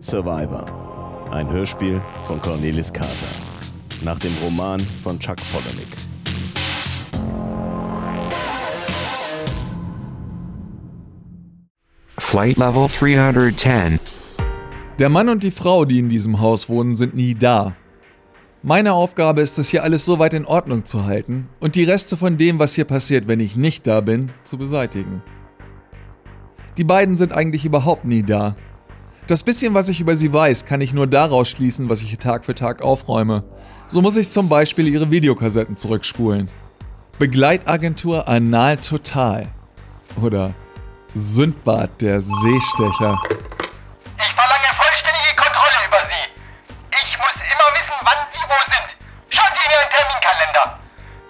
Survivor. Ein Hörspiel von Cornelis Carter. Nach dem Roman von Chuck Palahniuk. Flight Level 310. Der Mann und die Frau, die in diesem Haus wohnen, sind nie da. Meine Aufgabe ist es hier alles so weit in Ordnung zu halten und die Reste von dem, was hier passiert, wenn ich nicht da bin, zu beseitigen. Die beiden sind eigentlich überhaupt nie da. Das bisschen, was ich über sie weiß, kann ich nur daraus schließen, was ich Tag für Tag aufräume. So muss ich zum Beispiel ihre Videokassetten zurückspulen. Begleitagentur Anal Total. Oder Sündbad der Seestecher. Ich verlange vollständige Kontrolle über Sie. Ich muss immer wissen, wann Sie wo sind. Schauen Sie in Ihren Terminkalender.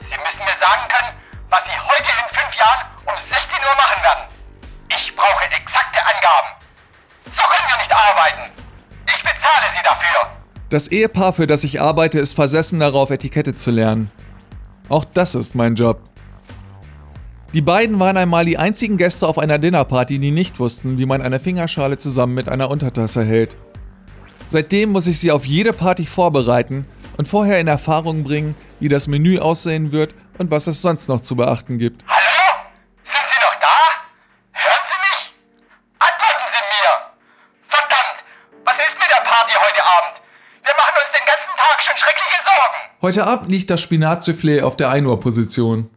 Sie müssen mir sagen können, was Sie heute in fünf Jahren um 16 Uhr machen werden. Ich brauche exakte Angaben. Nicht arbeiten. Ich bezahle Sie dafür. Das Ehepaar, für das ich arbeite, ist versessen darauf, Etikette zu lernen. Auch das ist mein Job. Die beiden waren einmal die einzigen Gäste auf einer Dinnerparty, die nicht wussten, wie man eine Fingerschale zusammen mit einer Untertasse hält. Seitdem muss ich sie auf jede Party vorbereiten und vorher in Erfahrung bringen, wie das Menü aussehen wird und was es sonst noch zu beachten gibt. Hallo? Sind Sie noch da? Hören Sie mich? Antworten Sie mir! Verdammt! Was ist heute Abend? Wir machen uns den ganzen Tag schon schreckliche Sorgen. Heute Abend liegt das Spinatsoufflé auf der 1 Uhr Position.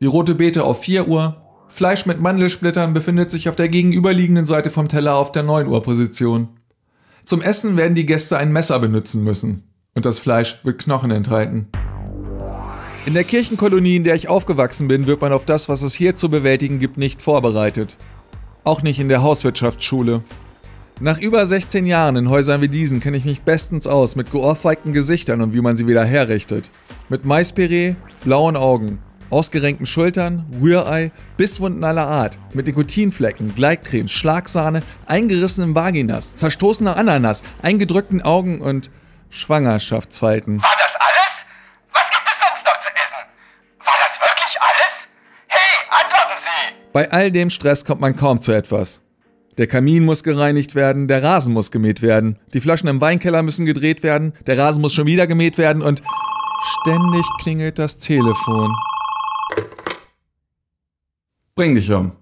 Die rote Beete auf 4 Uhr. Fleisch mit Mandelsplittern befindet sich auf der gegenüberliegenden Seite vom Teller auf der 9 Uhr Position. Zum Essen werden die Gäste ein Messer benutzen müssen. Und das Fleisch wird Knochen enthalten. In der Kirchenkolonie, in der ich aufgewachsen bin, wird man auf das, was es hier zu bewältigen gibt, nicht vorbereitet. Auch nicht in der Hauswirtschaftsschule. Nach über 16 Jahren in Häusern wie diesen kenne ich mich bestens aus mit geohrfeigten Gesichtern und wie man sie wieder herrichtet. Mit Maispiree, blauen Augen, ausgerenkten Schultern, Rührei, Bisswunden aller Art, mit Nikotinflecken, Gleitcremes, Schlagsahne, eingerissenen Vaginas, zerstoßener Ananas, eingedrückten Augen und Schwangerschaftsfalten. War das alles? Was gibt es sonst noch zu essen? War das wirklich alles? Hey, antworten Sie! Bei all dem Stress kommt man kaum zu etwas. Der Kamin muss gereinigt werden, der Rasen muss gemäht werden, die Flaschen im Weinkeller müssen gedreht werden, der Rasen muss schon wieder gemäht werden und ständig klingelt das Telefon. Bring dich um.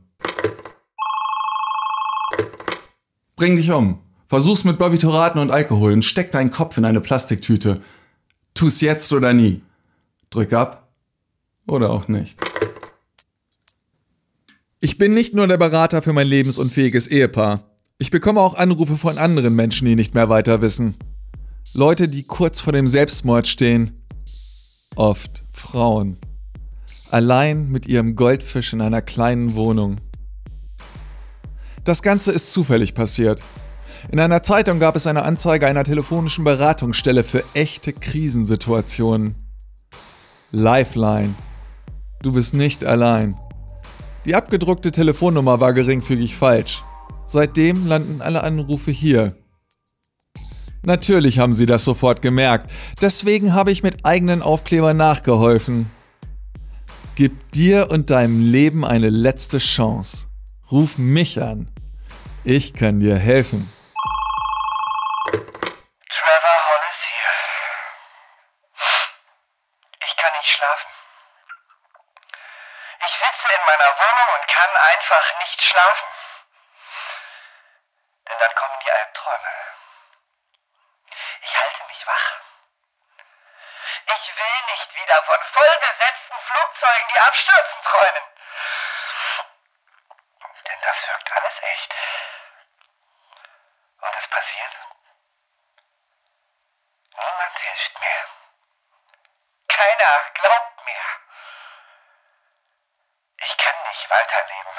Bring dich um. Versuch's mit Barbituraten und Alkohol und steck deinen Kopf in eine Plastiktüte. Tu's jetzt oder nie. Drück ab oder auch nicht. Ich bin nicht nur der Berater für mein lebensunfähiges Ehepaar. Ich bekomme auch Anrufe von anderen Menschen, die nicht mehr weiter wissen. Leute, die kurz vor dem Selbstmord stehen. Oft Frauen. Allein mit ihrem Goldfisch in einer kleinen Wohnung. Das Ganze ist zufällig passiert. In einer Zeitung gab es eine Anzeige einer telefonischen Beratungsstelle für echte Krisensituationen. Lifeline. Du bist nicht allein. Die abgedruckte Telefonnummer war geringfügig falsch. Seitdem landen alle Anrufe hier. Natürlich haben sie das sofort gemerkt. Deswegen habe ich mit eigenen Aufklebern nachgeholfen. Gib dir und deinem Leben eine letzte Chance. Ruf mich an. Ich kann dir helfen. Trevor Hollis hier. Ich kann nicht schlafen. Meiner Wohnung und kann einfach nicht schlafen. Denn dann kommen die Albträume. Ich halte mich wach. Ich will nicht wieder von vollbesetzten Flugzeugen, die abstürzen, träumen. Denn das wirkt alles echt. Und es passiert. Niemand hilft mir. Keiner glaubt. Ich kann nicht weiterleben,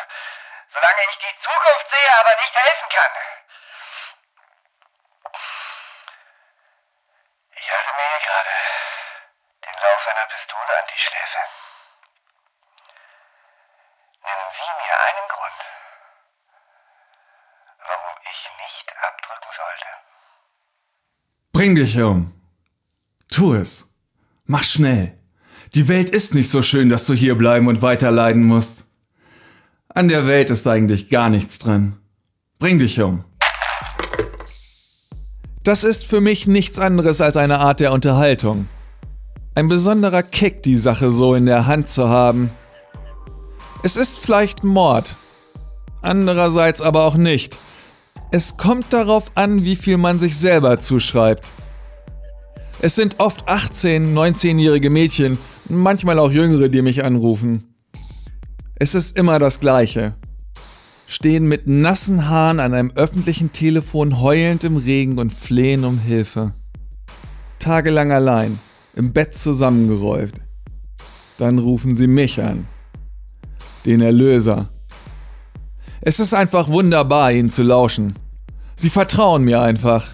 solange ich die Zukunft sehe, aber nicht helfen kann. Ich halte mir hier gerade den Lauf einer Pistole an die Schläfe. Nennen Sie mir einen Grund, warum ich nicht abdrücken sollte. Bring dich um. Tu es. Mach schnell. Die Welt ist nicht so schön, dass du hier bleiben und weiter leiden musst. An der Welt ist eigentlich gar nichts dran. Bring dich um. Das ist für mich nichts anderes als eine Art der Unterhaltung. Ein besonderer Kick, die Sache so in der Hand zu haben. Es ist vielleicht Mord, andererseits aber auch nicht. Es kommt darauf an, wie viel man sich selber zuschreibt. Es sind oft 18-, 19-jährige Mädchen, manchmal auch jüngere, die mich anrufen. Es ist immer das Gleiche. Stehen mit nassen Haaren an einem öffentlichen Telefon heulend im Regen und flehen um Hilfe. Tagelang allein, im Bett zusammengerollt. Dann rufen sie mich an. Den Erlöser. Es ist einfach wunderbar, ihnen zu lauschen. Sie vertrauen mir einfach.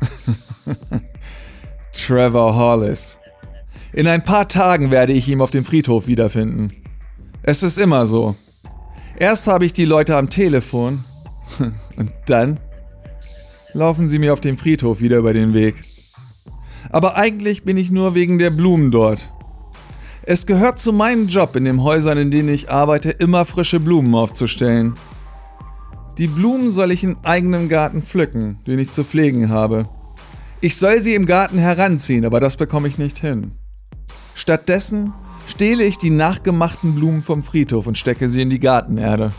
Trevor Hollis. In ein paar Tagen werde ich ihn auf dem Friedhof wiederfinden. Es ist immer so. Erst habe ich die Leute am Telefon und dann laufen sie mir auf dem Friedhof wieder über den Weg. Aber eigentlich bin ich nur wegen der Blumen dort. Es gehört zu meinem Job in den Häusern, in denen ich arbeite, immer frische Blumen aufzustellen. Die Blumen soll ich in eigenem Garten pflücken, den ich zu pflegen habe. Ich soll sie im Garten heranziehen, aber das bekomme ich nicht hin. Stattdessen stehle ich die nachgemachten Blumen vom Friedhof und stecke sie in die Gartenerde.